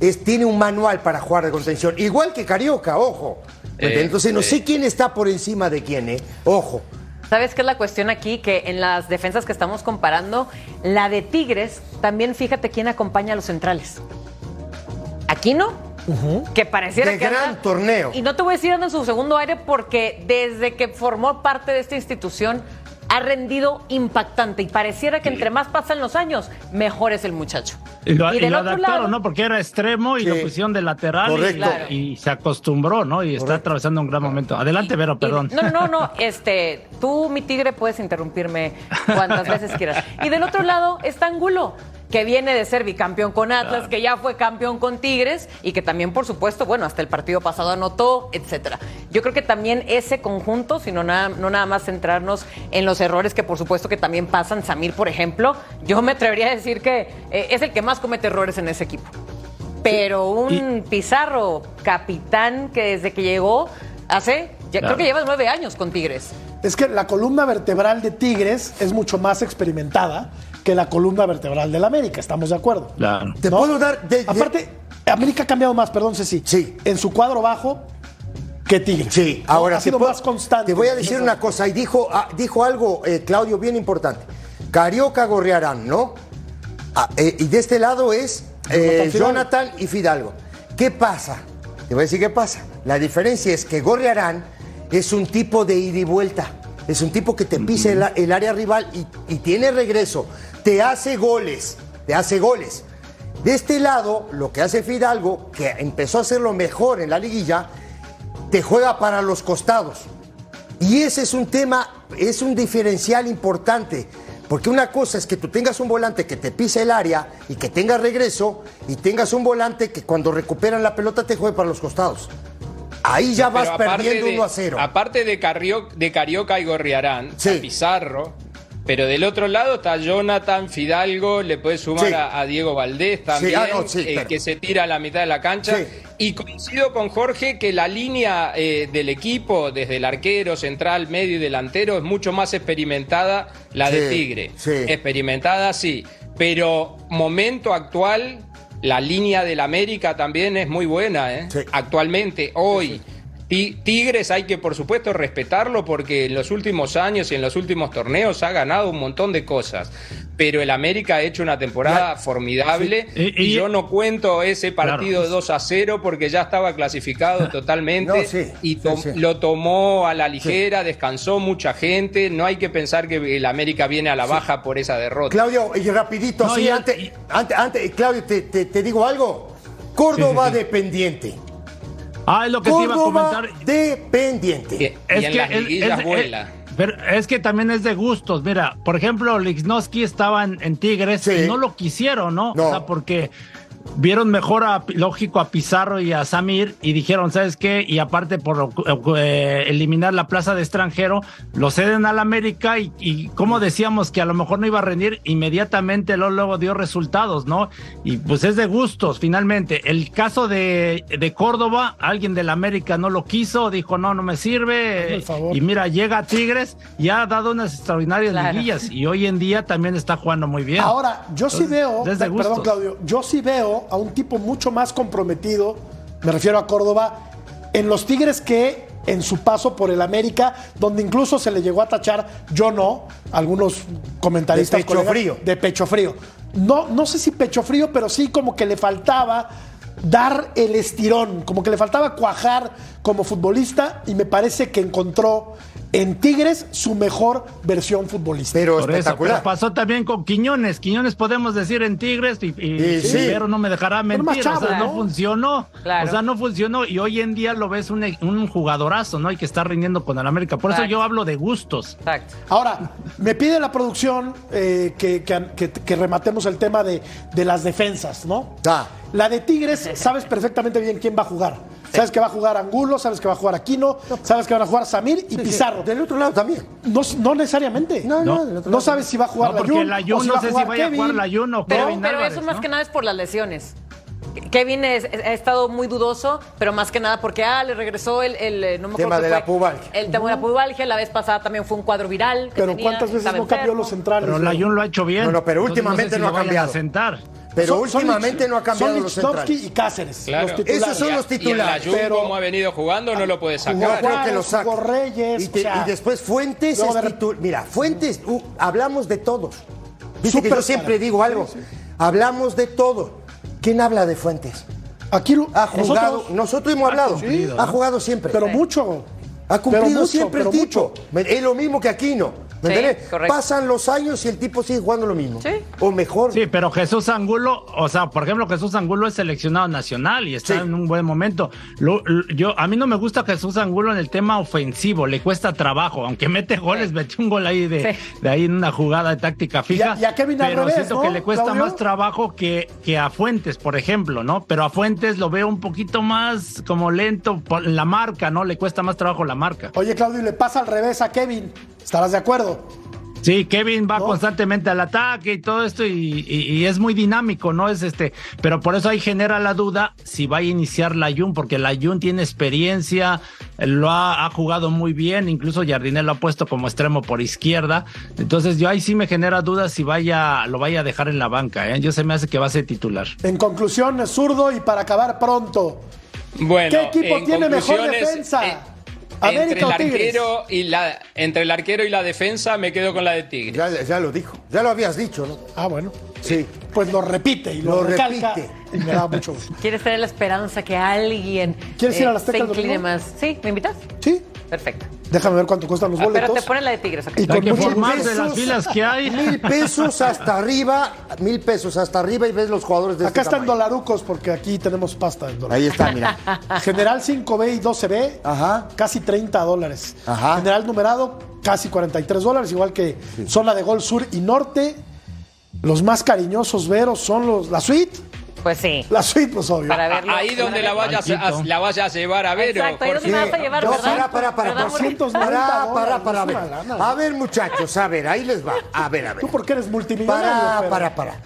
es, tiene un manual para jugar de contención, igual que Carioca, ojo. Eh, Entonces no eh. sé quién está por encima de quién, ¿eh? Ojo. ¿Sabes qué es la cuestión aquí? Que en las defensas que estamos comparando, la de Tigres, también fíjate quién acompaña a los centrales. Aquino, que pareciera De que gran anda- torneo. Y no te voy a decir anda en su segundo aire porque desde que formó parte de esta institución ha rendido impactante y pareciera que entre más pasan los años, mejor es el muchacho. Y lo, Y y del lo otro adaptaron, lado- ¿no? Porque era extremo y Sí. lo pusieron de lateral y- Correcto. Claro. y, se acostumbró, ¿no? Y está atravesando un gran momento. Adelante, Vero, Y- perdón. no, no, no, este, tú, mi tigre, puedes interrumpirme cuantas veces quieras. Y del otro lado está Angulo, que viene de ser bicampeón con Atlas, que ya fue campeón con Tigres y que también, por supuesto, bueno, hasta el partido pasado anotó, etcétera. Yo creo que también ese conjunto, sino nada, no nada más centrarnos en los errores que, por supuesto, que también pasan. Samir, por ejemplo, yo me atrevería a decir que eh, es el que más comete errores en ese equipo. Pero un Pizarro, capitán, que desde que llegó hace, ya Claro. creo que lleva nueve años con Tigres. Es que la columna vertebral de Tigres es mucho más experimentada que la columna vertebral del América, ¿estamos de acuerdo? Claro. Te ¿No? puedo dar. de- de- Aparte, América ha cambiado más, perdón, Ceci. Sí. En su cuadro bajo que Tigres. Sí, ahora ha sido te puedo- más constante. Te voy a decir una cosa, y dijo, ah, dijo algo, eh, Claudio, bien importante. Carioca Gorriarán, ¿no? Ah, eh, y de este lado es eh, Jonathan y Fidalgo. ¿Qué pasa? Te voy a decir qué pasa. La diferencia es que Gorriarán es un tipo de ida y vuelta. Es un tipo que te pisa el, el área rival y, y tiene regreso. Te hace goles. Te hace goles. De este lado, lo que hace Fidalgo, que empezó a hacerlo mejor en la liguilla, te juega para los costados. Y ese es un tema, es un diferencial importante. Porque una cosa es que tú tengas un volante que te pise el área y que tenga regreso, y tengas un volante que cuando recuperan la pelota te juegue para los costados. Ahí ya vas Pero perdiendo de- 1 a 0. Aparte de, Carrio- de Carioca y Gorriarán, Sí. Pizarro, pero del otro lado está Jonathan Fidalgo, le puedes sumar Sí. a, a Diego Valdés también, ah, no, sí, eh, claro. que se tira a la mitad de la cancha. Y coincido con Jorge que la línea eh, del equipo, desde el arquero, central, medio y delantero, es mucho más experimentada la de Tigre. sí. Experimentada, sí. Pero momento actual, la línea del América también es muy buena, ¿eh? Actualmente, hoy. Ti- Tigres hay que, por supuesto, respetarlo porque en los últimos años y en los últimos torneos ha ganado un montón de cosas. Pero el América ha hecho una temporada formidable Sí. Y- y, y- yo no cuento ese partido Claro. 2 a 0 porque ya estaba clasificado totalmente No, sí, y sí, to- sí. lo tomó a la ligera, descansó mucha gente. No hay que pensar que el América viene a la baja por esa derrota. Claudio, y rapidito, No, sí, y- antes, y- antes, antes, Claudio, te, te- te digo algo. Córdoba Sí, sí, sí. dependiente. Ah, es lo que te iba a comentar. dependiente. Y, y en las es- vuela. eh, pero es que también es de gustos. Mira, por ejemplo, Lichnowsky estaba en, en Tigres Sí. y no lo quisieron, ¿no? No. O sea, porque vieron mejor a, lógico, a Pizarro y a Samir y dijeron, ¿sabes qué? Y aparte por eh, eliminar la plaza de extranjero, lo ceden al América y, y como decíamos que a lo mejor no iba a rendir, inmediatamente luego, luego dio resultados, ¿no? Y pues es de gustos, finalmente. El caso de, de Córdoba, alguien del América no lo quiso, dijo, no, no me sirve. Y mira, llega a Tigres y ha dado unas extraordinarias Claro. liguillas y hoy en día también está jugando muy bien. Ahora, yo sí veo, perdón gustos. Claudio, yo sí veo a un tipo mucho más comprometido, me refiero a Córdoba, en los Tigres que en su paso por el América, donde incluso se le llegó a tachar, yo no, algunos comentaristas. De pecho frío. De pecho frío. No, no sé si pecho frío, pero sí como que le faltaba dar el estirón, como que le faltaba cuajar como futbolista y me parece que encontró en Tigres su mejor versión futbolística. Pero Por eso, espectacular. pero pasó también con Quiñones. Quiñones podemos decir en Tigres y, y, Y sí. pero no me dejará mentir. o sea, chavo, no ¿no? funcionó. Claro. O sea, no funcionó y hoy en día lo ves un, un jugadorazo, ¿no? Y que está rindiendo con el América. Por eso yo hablo de gustos. Exacto. Ahora, me pide la producción eh, que, que- que- que rematemos el tema de, de las defensas, ¿no? Ah. La de Tigres, sabes perfectamente bien quién va a jugar. Sabes que va a jugar Angulo, sabes que va a jugar Aquino, sabes que van a jugar Samir y Pizarro. Del otro lado también. No, no necesariamente. No, no, No. del otro No lado. sabes si va a jugar No, porque Layún, Layún o si no va a sé si jugar vaya a jugar Kevin. Layún o Pero, Kevin pero Álvarez, eso más ¿no? que nada es por las lesiones. Kevin es- es- ha estado muy dudoso, pero más que nada porque ah, le regresó el, el, eh, no me Tema de la pubalgia. El tema de la pubalgia, la vez pasada también fue un cuadro viral. que Pero tenía, ¿cuántas veces no cambió los centrales? Pero? Layún lo ha hecho bien. No, no, pero Entonces, últimamente sé si no ha lo cambiado. A sentar. Pero Son- son últimamente Lich- no ha cambiado son los centrales. y Cáceres. Claro. los titulares. Esos son los Y el titulares. Layún, pero- como ha venido jugando, no lo puede Yo sacar. creo que lo saca. jugó Reyes, y, te- o sea, y después Fuentes luego es titu- Mira, Fuentes, uh, hablamos de todos. Viste que Súper yo siempre cara. digo algo. Hablamos de todo. ¿Quién habla de Fuentes? Aquí lo- Ha jugado, nosotros- nosotros, hemos hablado. cumplido, ha ¿no? siempre. pero mucho. Ha cumplido pero mucho, siempre pero el tipo. mucho. Es lo mismo que Aquino. ¿Me Sí. Pasan los años y el tipo sigue jugando lo mismo. Sí. O mejor. Sí, pero Jesús Angulo, o sea, por ejemplo, Jesús Angulo es seleccionado nacional y está Sí. en un buen momento. Lo- lo- yo, a mí no me gusta Jesús Angulo en el tema ofensivo, le cuesta trabajo, aunque mete goles, Sí. metió un gol ahí de, Sí. de ahí en una jugada de táctica fija. Y a- y a Kevin al pero revés, siento ¿no, que le cuesta Claudio? más trabajo que, que a Fuentes, por ejemplo, ¿no? Pero a Fuentes lo veo un poquito más como lento por la marca, ¿no? Le cuesta más trabajo la marca. Oye, Claudio, y le pasa al revés a Kevin. ¿Estarás de acuerdo? Sí, Kevin va ¿No? constantemente al ataque y todo esto y, y- y es muy dinámico, ¿no? Es este, pero por eso ahí genera la duda si va a iniciar la Jun, porque la Jun tiene experiencia, lo ha, ha jugado muy bien, incluso Jardinel lo ha puesto como extremo por izquierda, entonces yo ahí sí me genera dudas si vaya, lo vaya a dejar en la banca, ¿eh? Yo se me hace que va a ser titular. En conclusión, es zurdo y para acabar pronto. Bueno, ¿Qué equipo en tiene mejor defensa? eh, ¿América entre el o Tigres? arquero y la entre el arquero y la defensa me quedo con la de Tigres. Ya, ya lo dijo. Ya lo habías dicho, ¿no? Ah, bueno. Sí. Pues lo repite y lo, Lo repite. Y me da mucho gusto. ¿Quieres tener la esperanza que alguien ¿Quieres ir a la se Azteca el incline más? ¿Sí? ¿Me invitas? Sí. Perfecto. Déjame ver cuánto cuestan los Ah, pero boletos. te ponen la de Tigres. ok. Y Hay con que formarse gusto. las filas que hay. Mil pesos hasta arriba, mil pesos hasta arriba y ves los jugadores de Acá este están tamaño. dolarucos porque aquí tenemos pasta en dólares. Ahí está, mira. General 5B y 12B, Ajá. casi 30 dólares. Ajá. General numerado, casi 43 dólares, igual que zona de gol sur y norte. Los más cariñosos veros son los la suite. Pues sí. La suite, pues obvio. Para verlo. Ahí donde la para vayas a, la vayas a llevar a ver. Exacto, ahí donde me vas a llevar, No, ¿verdad? para, para, para. ¿Verdad, Jorge? 290 Para, para, para. A ver. A ver, muchachos, a ver, ahí les va. A ver, a ver. Tú porque eres multimillonario. Para, para, para.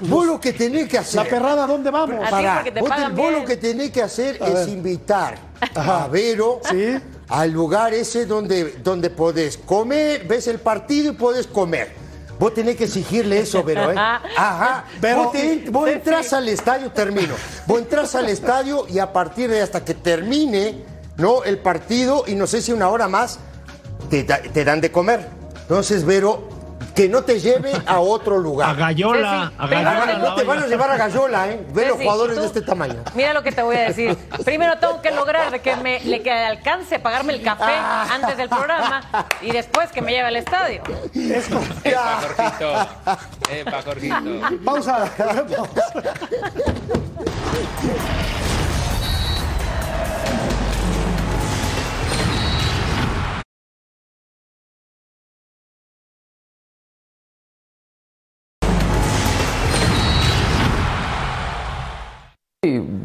Vos lo que tenés que hacer. La perrada, ¿dónde vamos? Para, vos, vos lo que tenés que hacer A es ver. invitar Ajá. a Vero Sí. al lugar ese donde, donde podés comer, ves el partido y podés comer. Vos tenés que exigirle eso, Vero, ¿eh? Ajá. Vero, vos te- vos sí, entras sí. al estadio, termino. Vos entras al estadio y a partir de hasta que termine, ¿no? El partido y no sé si una hora más, te, te dan de comer. Entonces, Vero, que no te lleve a otro lugar. A Gallola, Sí, sí. a Pero Gallola. bueno, no te van a llevar a Gallola, ¿eh? Ve los jugadores tú- de este tamaño. Mira lo que te voy a decir. Primero tengo que lograr de que me le que alcance a pagarme el café antes del programa y después que me lleve al estadio. Epa, Jorgito. Epa, Jorgito. Pausa. Pausa.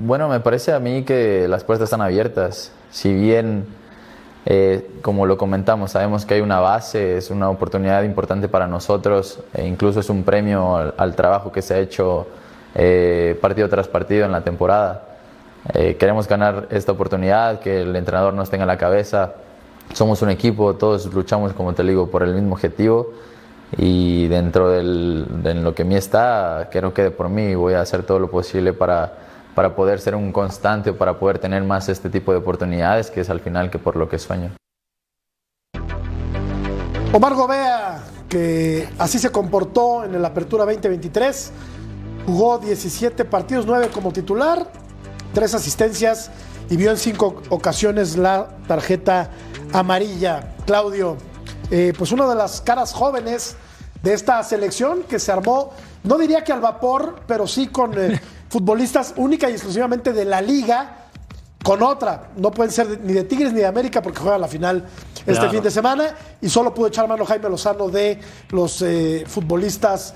Bueno, me parece a mí que las puertas están abiertas. Si bien, eh, como lo comentamos, sabemos que hay una base, es una oportunidad importante para nosotros, e incluso es un premio al, trabajo que se ha hecho eh, partido tras partido en la temporada. Eh, queremos ganar esta oportunidad, que el entrenador nos tenga en la cabeza. Somos un equipo, todos luchamos, como te digo, por el mismo objetivo. Y dentro del- de lo que en mí está, que no quede por mí, voy a hacer todo lo posible para, para poder ser un constante, para poder tener más este tipo de oportunidades, que es al final que por lo que sueño. Omar Gobea, que así se comportó en la Apertura 2023, jugó 17 partidos, 9 como titular, 3 asistencias y vio en 5 ocasiones la tarjeta amarilla. Claudio, eh, pues una de las caras jóvenes de esta selección que se armó, no diría que al vapor, pero sí con eh, futbolistas única y exclusivamente de la liga con otra. No pueden ser ni de Tigres ni de América porque juegan la final este Claro. fin de semana. Y solo pudo echar mano Jaime Lozano de los eh, futbolistas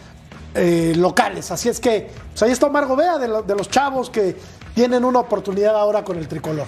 eh, locales. Así es que pues ahí está Omar Gobea de, lo- de los chavos que tienen una oportunidad ahora con el tricolor.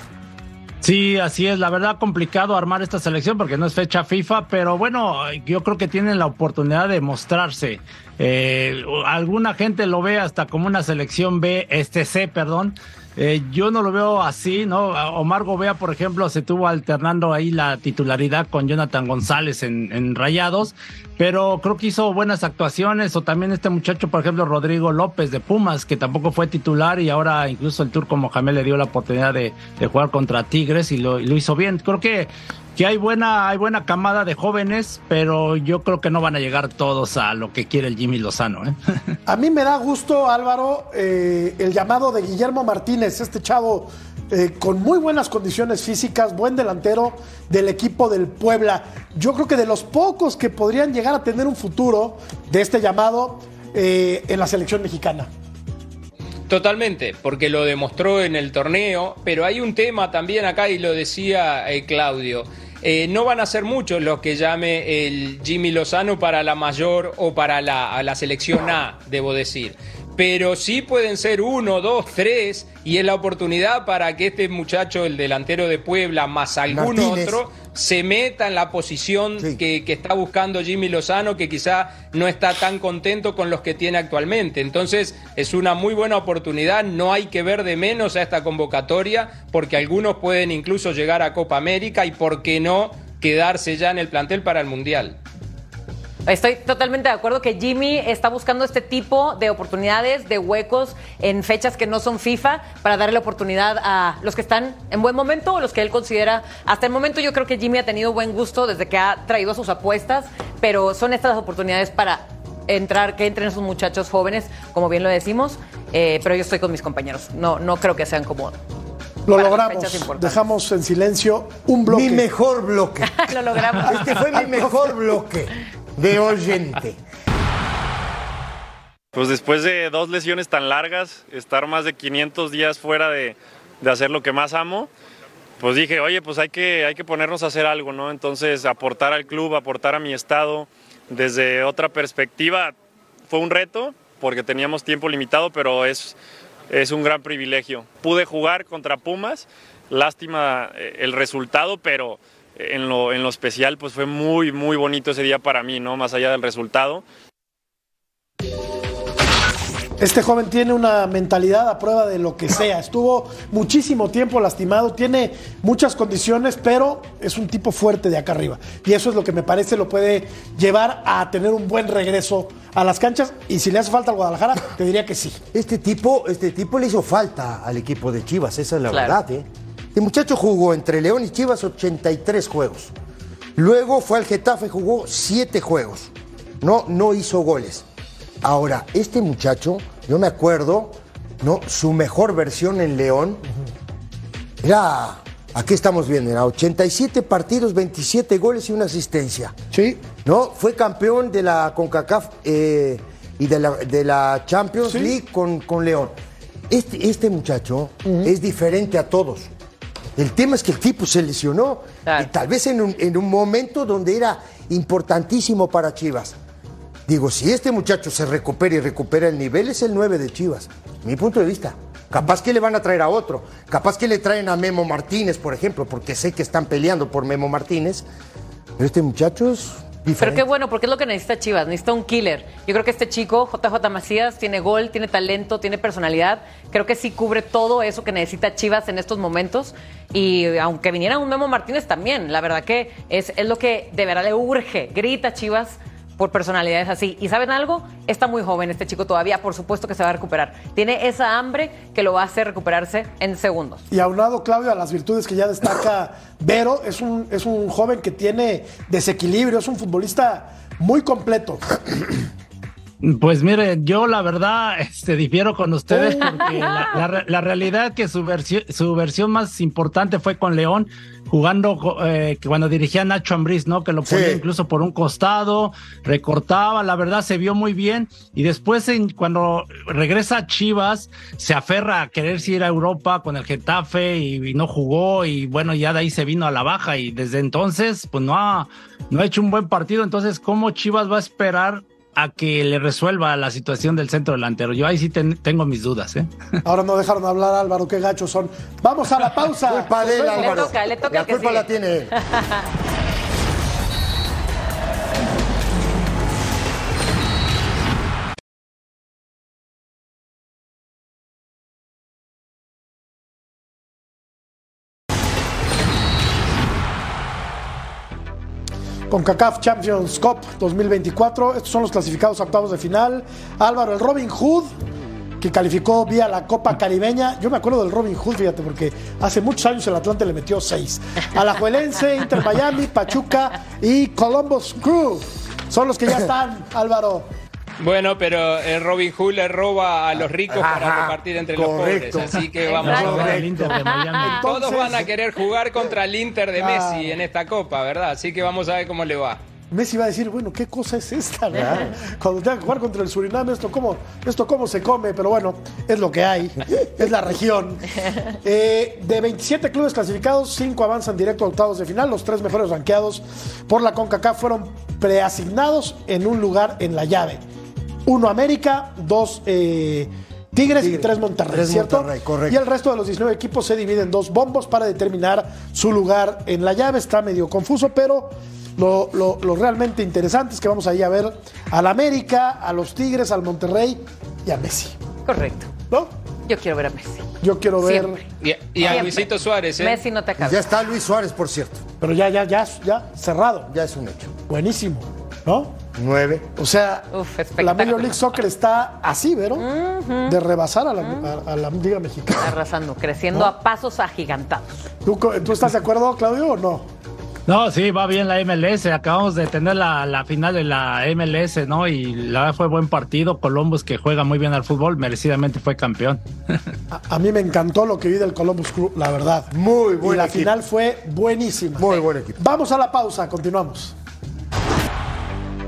Sí, así es. La verdad, complicado armar esta selección porque no es fecha FIFA, pero bueno, yo creo que tienen la oportunidad de mostrarse. Eh, alguna gente lo ve hasta como una selección B, este C, perdón. Eh, yo no lo veo así, ¿no? Omar Gobea, por ejemplo, se tuvo alternando ahí la titularidad con Jonathan González en, Rayados, pero creo que hizo buenas actuaciones, o también este muchacho, por ejemplo, Rodrigo López de Pumas, que tampoco fue titular y ahora incluso el turco Mohamed le dio la oportunidad de, de jugar contra Tigres y lo, y lo hizo bien. Creo que, que hay, buena, hay buena camada de jóvenes, pero yo creo que no van a llegar todos a lo que quiere el Jimmy Lozano. ¿eh? A mí me da gusto, Álvaro, eh, el llamado de Guillermo Martínez, este chavo eh, con muy buenas condiciones físicas, buen delantero del equipo del Puebla. Yo creo que de los pocos que podrían llegar a tener un futuro de este llamado eh, en la selección mexicana. Totalmente, porque lo demostró en el torneo, pero hay un tema también acá y lo decía eh, Claudio. Eh, no van a ser muchos los que llame el Jimmy Lozano para la mayor o para la, la selección A, debo decir. Pero sí pueden ser uno, dos, tres, y es la oportunidad para que este muchacho, el delantero de Puebla, más algún otro, se meta en la posición que, que, está buscando Jimmy Lozano, que quizá no está tan contento con los que tiene actualmente. Entonces es una muy buena oportunidad, no hay que ver de menos a esta convocatoria, porque algunos pueden incluso llegar a Copa América y, ¿por qué no?, quedarse ya en el plantel para el Mundial. Estoy totalmente de acuerdo que Jimmy está buscando este tipo de oportunidades, de huecos en fechas que no son FIFA, para darle la oportunidad a los que están en buen momento o los que él considera. Hasta el momento yo creo que Jimmy ha tenido buen gusto desde que ha traído sus apuestas, pero son estas oportunidades para entrar, que entren esos muchachos jóvenes, como bien lo decimos, eh, pero yo estoy con mis compañeros. No, no creo que sean como lo logramos. Dejamos en silencio un bloque. Mi mejor bloque. lo logramos. Este fue mi mejor bloque de oyente. Pues después de dos lesiones tan largas, estar más de 500 días fuera de, de, hacer lo que más amo, pues dije, oye, pues hay que, hay que ponernos a hacer algo, ¿no? Entonces, aportar al club, aportar a mi estado desde otra perspectiva, fue un reto porque teníamos tiempo limitado, pero es, es un gran privilegio. Pude jugar contra Pumas, lástima eh, el resultado, pero en lo, en lo especial, pues fue muy, muy bonito ese día para mí, ¿no? Más allá del resultado. Este joven tiene una mentalidad a prueba de lo que sea. Estuvo muchísimo tiempo lastimado, tiene muchas condiciones, pero es un tipo fuerte de acá arriba. Y eso es lo que me parece lo puede llevar a tener un buen regreso a las canchas. Y si le hace falta al Guadalajara, te diría que sí. Este tipo, este tipo le hizo falta al equipo de Chivas, esa es la verdad, ¿eh? El muchacho jugó entre León y Chivas 83 juegos. Luego fue al Getafe, jugó 7 juegos. No, no hizo goles. Ahora, este muchacho, yo me acuerdo, ¿no? Su mejor versión en León era, aquí estamos viendo, era 87 partidos, 27 goles y una asistencia. Sí. ¿No? Fue campeón de la CONCACAF eh, y de la, Champions League con, con León. Este, este muchacho es diferente a todos. El tema es que el tipo se lesionó, y tal vez en un, momento donde era importantísimo para Chivas. Digo, si este muchacho se recupera y recupera el nivel, es el 9 de Chivas, mi punto de vista. Capaz que le van a traer a otro, capaz que le traen a Memo Martínez, por ejemplo, porque sé que están peleando por Memo Martínez. Pero este muchacho es pero qué bueno, porque es lo que necesita Chivas, necesita un killer. Yo creo que este chico, JJ Macías, tiene gol, tiene talento, tiene personalidad. Creo que sí cubre todo eso que necesita Chivas en estos momentos. Y aunque viniera un Memo Martínez también, la verdad que es, es lo que de verdad le urge. Grita Chivas por personalidades así. ¿Y saben algo? Está muy joven este chico todavía, por supuesto que se va a recuperar. Tiene esa hambre que lo va a hacer recuperarse en segundos. Y aunado, Claudio, a las virtudes que ya destaca Vero, es un, es un joven que tiene desequilibrio, es un futbolista muy completo. Pues mire, yo la verdad este, difiero con ustedes porque la, la, realidad que su versión, su versión más importante fue con León, jugando eh, cuando dirigía Nacho Ambriz, ¿no? Que lo ponía incluso por un costado, recortaba, la verdad se vio muy bien. Y después en, cuando regresa a Chivas, se aferra a querer ir a Europa con el Getafe y, no jugó y bueno, ya de ahí se vino a la baja y desde entonces pues no ha, no ha hecho un buen partido. Entonces, ¿cómo Chivas va a esperar a que le resuelva la situación del centro delantero. Yo ahí sí tengo mis dudas. ¿eh? Ahora no dejaron hablar Álvaro, qué gachos son. Vamos a la pausa. culpa de él, Álvaro. Le toca, le toca la culpa la tiene él. con CACAF Champions Cup 2024. Estos son los clasificados a octavos de final. Álvaro, el Robin Hood, que calificó vía la Copa Caribeña. Yo me acuerdo del Robin Hood, fíjate, porque hace muchos años el Atlante le metió seis. Alajuelense, Inter Miami, Pachuca y Columbus Crew. Son los que ya están, Álvaro. Bueno, pero el Robin Hood le roba a los ricos para repartir entre correcto. los pobres. Así que vamos a ver. Todos van a querer jugar contra el Inter de. Messi en esta copa, ¿verdad? Así que vamos a ver cómo le va. Messi va a decir, bueno, ¿qué cosa es esta? verdad? Cuando tenga que jugar contra el Surinam, ¿esto cómo, esto cómo se come? Pero bueno, es lo que hay, es la región. Eh, de 27 clubes clasificados, 5 avanzan directo a octavos de final. Los tres mejores ranqueados por la CONCACAF fueron preasignados en un lugar en la llave. Uno América, dos eh, Tigres y Tigres. tres Monterrey, Tres ¿cierto? Monterrey, correcto. Y el resto de los 19 equipos se dividen en dos bombos para determinar su lugar en la llave. Está medio confuso, pero lo, lo- lo realmente interesante es que vamos ahí a ver al América, a los Tigres, al Monterrey y a Messi. Correcto. ¿No? Yo quiero ver a Messi. Yo quiero ver. Siempre. Y, y a Siempre. Luisito Suárez, ¿eh? Messi no te acabes. Ya está Luis Suárez, por cierto. Pero ya, ya, ya, ya, cerrado. Ya es un hecho. Buenísimo. ¿No? Nueve. O sea, Uf, la. Major League Soccer está así, ¿verdad? De rebasar a la, a- a la Liga Mexicana. Arrasando, creciendo a pasos agigantados. ¿Tú, co- ¿Tú estás de acuerdo, Claudio, o no? No, sí, va bien la MLS. Acabamos de tener la, la final de la MLS, ¿no? Y la verdad fue buen partido. Columbus, que juega muy bien al fútbol, merecidamente fue campeón. A, a mí me encantó lo que vi del Columbus Crew, la verdad. Muy Y buen la equipo. final fue buenísima. Muy buen equipo. Vamos a la pausa, continuamos.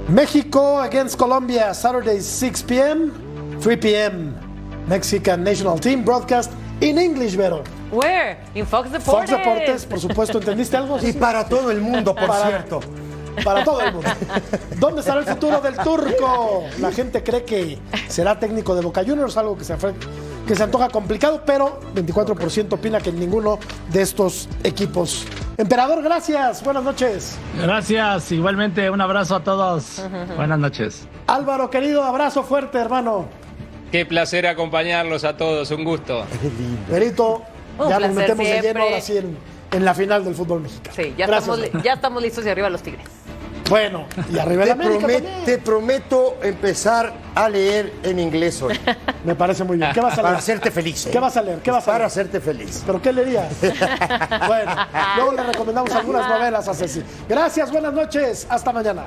México against Colombia, Saturday 6 p.m., 3 p.m. Mexican National Team broadcast in English, Vero. Where? In Fox Deportes. Fox Deportes, por supuesto, ¿entendiste algo? Y para todo el mundo, por Para- cierto. Para todo el mundo. ¿Dónde estará el futuro del turco? La gente cree que será técnico de Boca Juniors, algo que se, que se antoja complicado, pero 24% opina que ninguno de estos equipos. Emperador, gracias. Buenas noches. Gracias, igualmente un abrazo a todos. Buenas noches. Álvaro, querido, abrazo fuerte, hermano. Qué placer acompañarlos a todos, un gusto. Perito, ya nos metemos de lleno siempre. ahora sí en, en la final del fútbol mexicano. Sí, ya, Gracias, estamos, ya estamos listos y arriba los Tigres. Bueno, y arriba Te, América promet- también. te prometo empezar a leer en inglés hoy. Me parece muy bien. ¿Qué vas a Para leer? hacerte feliz. ¿eh? ¿Qué vas a leer? ¿Qué vas a Para leer? hacerte feliz. ¿Pero qué leerías? bueno, luego le recomendamos algunas novelas a Ceci. Gracias, buenas noches. Hasta mañana.